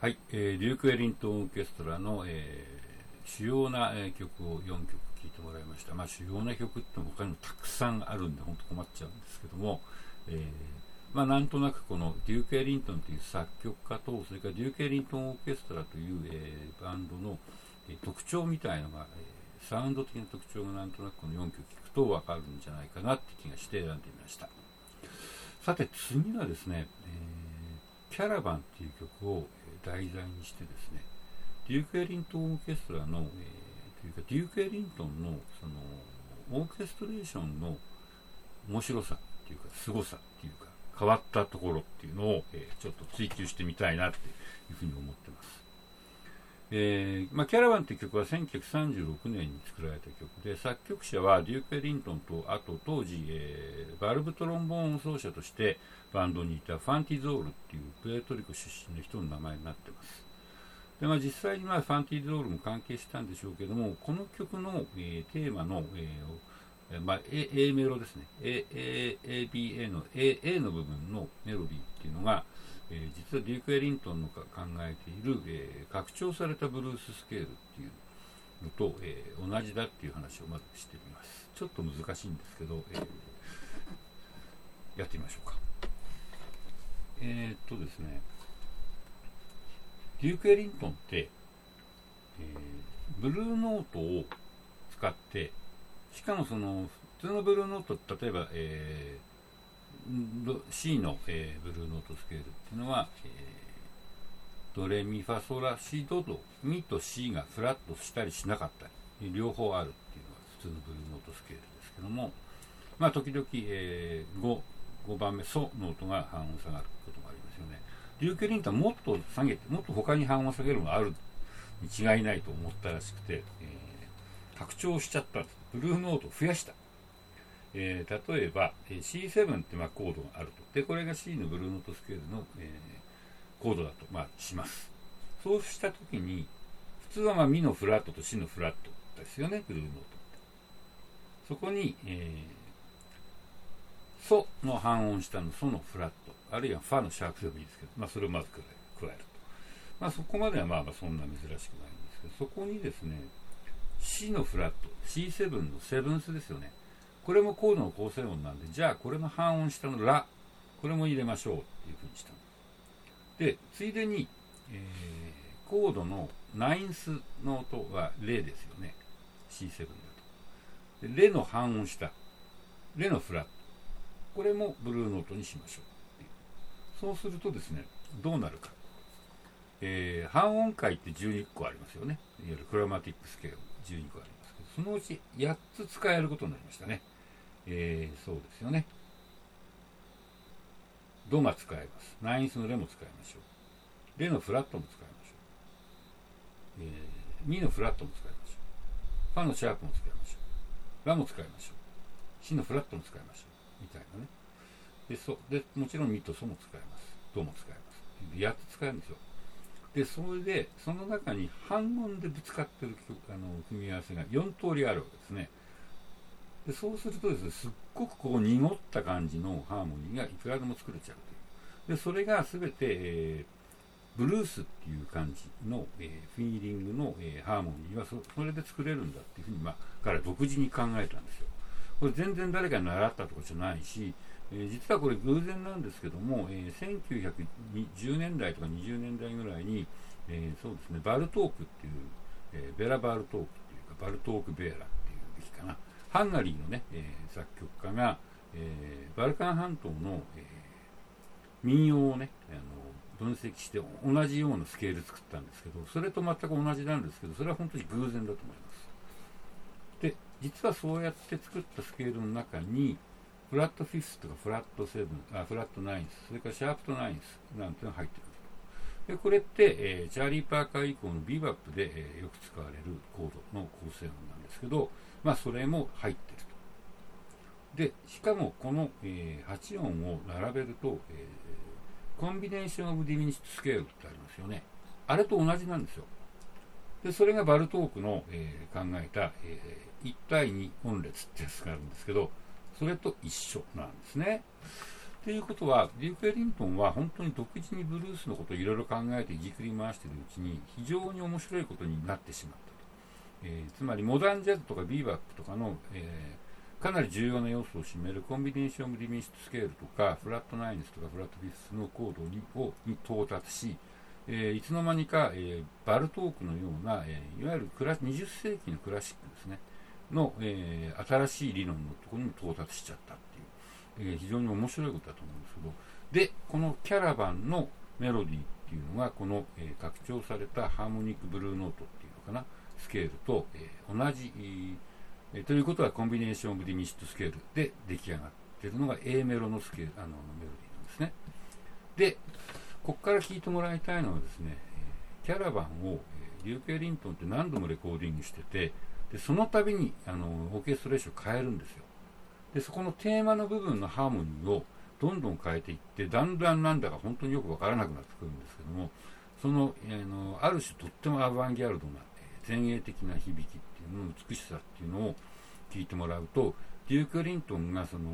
はい、えー、デューク・エリントン・オーケストラの、えー、主要な、え、曲を4曲聴いてもらいました。まあ、主要な曲って他にもたくさんあるんで、本当困っちゃうんですけども、えー、まあ、なんとなくこのデューク・エリントンという作曲家と、それからデューク・エリントン・オーケストラという、えー、バンドの、え、特徴みたいのが、えー、サウンド的な特徴がなんとなくこの4曲聴くとわかるんじゃないかなって気がして選んでみました。さて、次はですね、えー、キャラバンっていう曲を、題材にしてですねデューク・エリントン・オーケストラの、えー、というかデューク・エリントンのそのオーケストレーションの面白さっていうか凄さっていうか変わったところっていうのを、えー、ちょっと追求してみたいなっていうふうに思ってます。えーまあ、キャラバンという曲は1936年に作られた曲で作曲者はデューク・エリントンとあと当時、えー、バルブトロンボーン奏者としてバンドにいたファンティゾールっていうプエルトリコ出身の人の名前になっています。で、まあ、実際にまあファンティゾールも関係したんでしょうけどもこの曲の、えー、テーマの、えーまあ、A, A メロですね。AABA の A, A の部分のメロディーっていうのがえ、実はデューク・エリントンの考えている、え、拡張されたブルーススケールっていうのと、え、同じだっていう話をまずしてみます。ちょっと難しいんですけど、えやってみましょうか。えっとですね、デューク・エリントンって、えブルーノートを使って、しかもその普通のブルーノート、例えば、えー C の、えー、ブルーノートスケールっていうのは、えー、ドレミファソラシドドミと C がフラットしたりしなかったり両方あるっていうのが普通のブルーノートスケールですけどもまあ時々、えー、5, 5番目ソノートが半音下がることもありますよね。リューケリントはもっと下げてもっと他に半音下げるのがあるに違いないと思ったらしくて、えー、拡張しちゃった。んですブルーノートを増やした。えー、例えば、え C7 ってまあコードがあると。で、これが C のブルーノートスケールの、えー、コードだと、まあ、します。そうしたときに、普通はまあミのフラットと C のフラットですよね、ブルーノートって。そこに、えー、ソの半音下のソのフラット、あるいはファのシャープでもいいですけど、まあ、それをまず加えると。まあ、そこまではまあまあそんな珍しくないんですけど、そこにですね、C のフラット、C7 のセブンスですよね。これもコードの構成音なんで、じゃあこれの半音下のラ、これも入れましょうっていうふうにしたで、ついでに、えー、コードのナインスの音はレですよね。C7 だと。でレの半音下、レのフラット。これもブルーノートにしましょうそうするとですね、どうなるか。えー、半音階って12個ありますよね。いわゆるクラマティックスケール12個ありますけど、そのうち8つ使えることになりましたね。えー、そうですよね。ドが使えます。ナインスのレも使いましょう。レのフラットも使いましょう。えー、ミのフラットも使いましょう。ファのシャープも使いましょう。ラも使いましょう。シのフラットも使いましょう。みたいなね。で、そでもちろんミとソも使えます。ドも使えます。8つ使えるんですよ。で、それで、その中に半音でぶつかってるあの組み合わせが4通りあるわけですね。でそうするとですねすっごくこう濁った感じのハーモニーがいくらでも作れちゃうという。でそれが全て、えー、ブルースっていう感じの、えー、フィーリングの、えー、ハーモニーはそれで作れるんだっていうふうに、まあ、彼は独自に考えたんですよ。これ全然誰かに習ったとかじゃないし、えー、実はこれ偶然なんですけども、えー、1910年代とか20年代ぐらいに、えー、そうですねバルトークっていう、え、ベラ・バルトークっていうかバルトーク・ベーラハンガリーのね、えー、作曲家が、えー、バルカン半島の、えー、民謡をね、あの分析して同じようなスケール作ったんですけど、それと全く同じなんですけど、それは本当に偶然だと思います。で、実はそうやって作ったスケールの中に、フラットフィスとかフラットセブン、あフラットナインス、それから sharped ninth なんていうのが入ってる。で、これって、えー、チャーリー・パーカー以降のビバップで、えー、よく使われるコードの構成音なんですけど、まあ、それも入ってると。で、しかもこの、えー、8音を並べると、えー、 combination of diminish scale ってありますよね。あれと同じなんですよ。で、それがバルトークの、えー、考えた、えー、1対2音列ってやつがあるんですけど、それと一緒なんですね。ということは、デューク・エリントンは本当に独自にブルースのことをいろいろ考えていじくり回しているうちに非常に面白いことになってしまったと。えー、つまりモダンジャズとかビーバップとかの、えー、かなり重要な要素を占める combination diminish scale とか flat ninth とか flat fifth のコードにをに到達し、えー、いつの間にか、えバルトークのような、えいわゆるクラ20世紀のクラシックですねの、え新しい理論のところに到達しちゃったっていう、え非常に面白いことだと思うんですけどでこのキャラバンのメロディーっていうのがこの、え拡張されたハーモニックブルーノートっていうのかなスケールと、え同じ、えということは combination of diminish scale で出来上がってるのが A メロのスケールあのメロディーなんですね。で、ここから聞いてもらいたいのはですね、キャラバンをデューク・エリントンって何度もレコーディングしてて、でその度にあのオーケストレーションを変えるんですよ。で、そこのテーマの部分のハーモニーをどんどん変えていって、だんだんなんだか本当によくわからなくなってくるんですけども、そのあのある種とってもアバンギャルドな前衛的な響きっていうのの美しさっていうのを聞いてもらうとデューク・リントンがその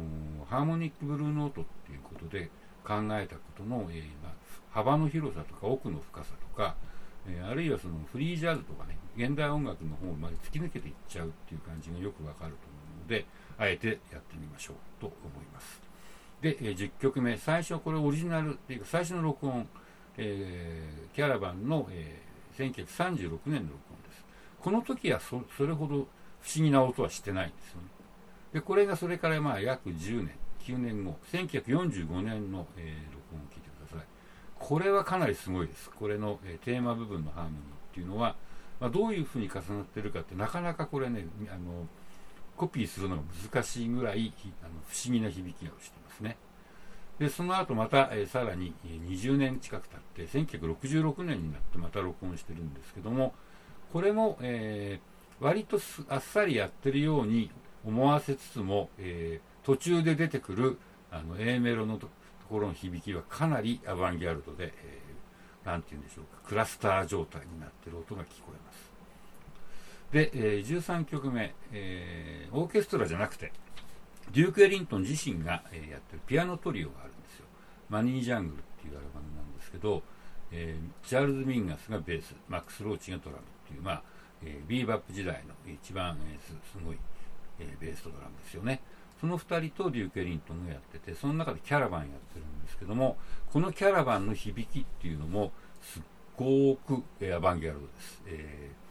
ハーモニックブルーノートっていうことで考えたことの、えー、幅の広さとか奥の深さとか、えー、あるいはそのフリージャズとかね現代音楽の方まで突き抜けていっちゃうっていう感じがよくわかると思うのであえてやってみましょうと思いますで、え、10曲目最初これオリジナルっていうか最初の録音、えキャラバンの、え1936年の録音ですこの時はそれほど不思議な音はしてないんですよね。で、これがそれからまあ約10年、9年後、1945年の、えー、録音を聞いてください。これはかなりすごいです。これの、えー、テーマ部分のハーモニーっていうのは、まあ、どういうふうに重なってるかってなかなかこれね、あのコピーするのが難しいぐらいあの不思議な響きをしてますね。で、その後また、えー、さらに20年近く経って、1966年になってまた録音してるんですけども、これも、えー、割とあっさりやってるように思わせつつも、えー、途中で出てくるあの A メロのところの響きはかなりアバンギャルドで、えー、て言うんでしょうか、クラスター状態になってる音が聞こえます。で、えー、13曲目、えー、オーケストラじゃなくて、デューク・エリントン自身が、えー、やってるピアノトリオがあるんですよ。マネー・ジャングルっていうアルバムなんですけど、えー、チャールズ・ミンガスがベース、マックス・ローチがドラム。っていう、まあえー、ビーバップ時代の一番、えー、すごい、えー、ベースとドラムですよね。その2人とデューク・エリントンがやってて、その中でキャラバンやってるんですけども、このキャラバンの響きっていうのも、すっごく、えー、アバンギャルドです。えー、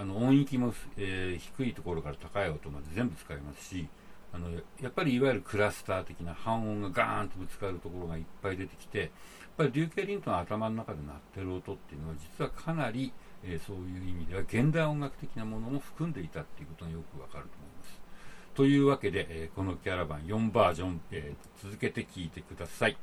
あの音域も、えー、低いところから高い音まで全部使いますし、あのやっぱりいわゆるクラスター的な半音がガーンとぶつかるところがいっぱい出てきて、やっぱりデューク・エリントンの頭の中で鳴ってる音っていうのは実はかなり、えー、そういう意味では現代音楽的なものも含んでいたっていうことがよくわかると思います。というわけで、えー、このキャラバン4バージョン、えー、続けて聴いてください。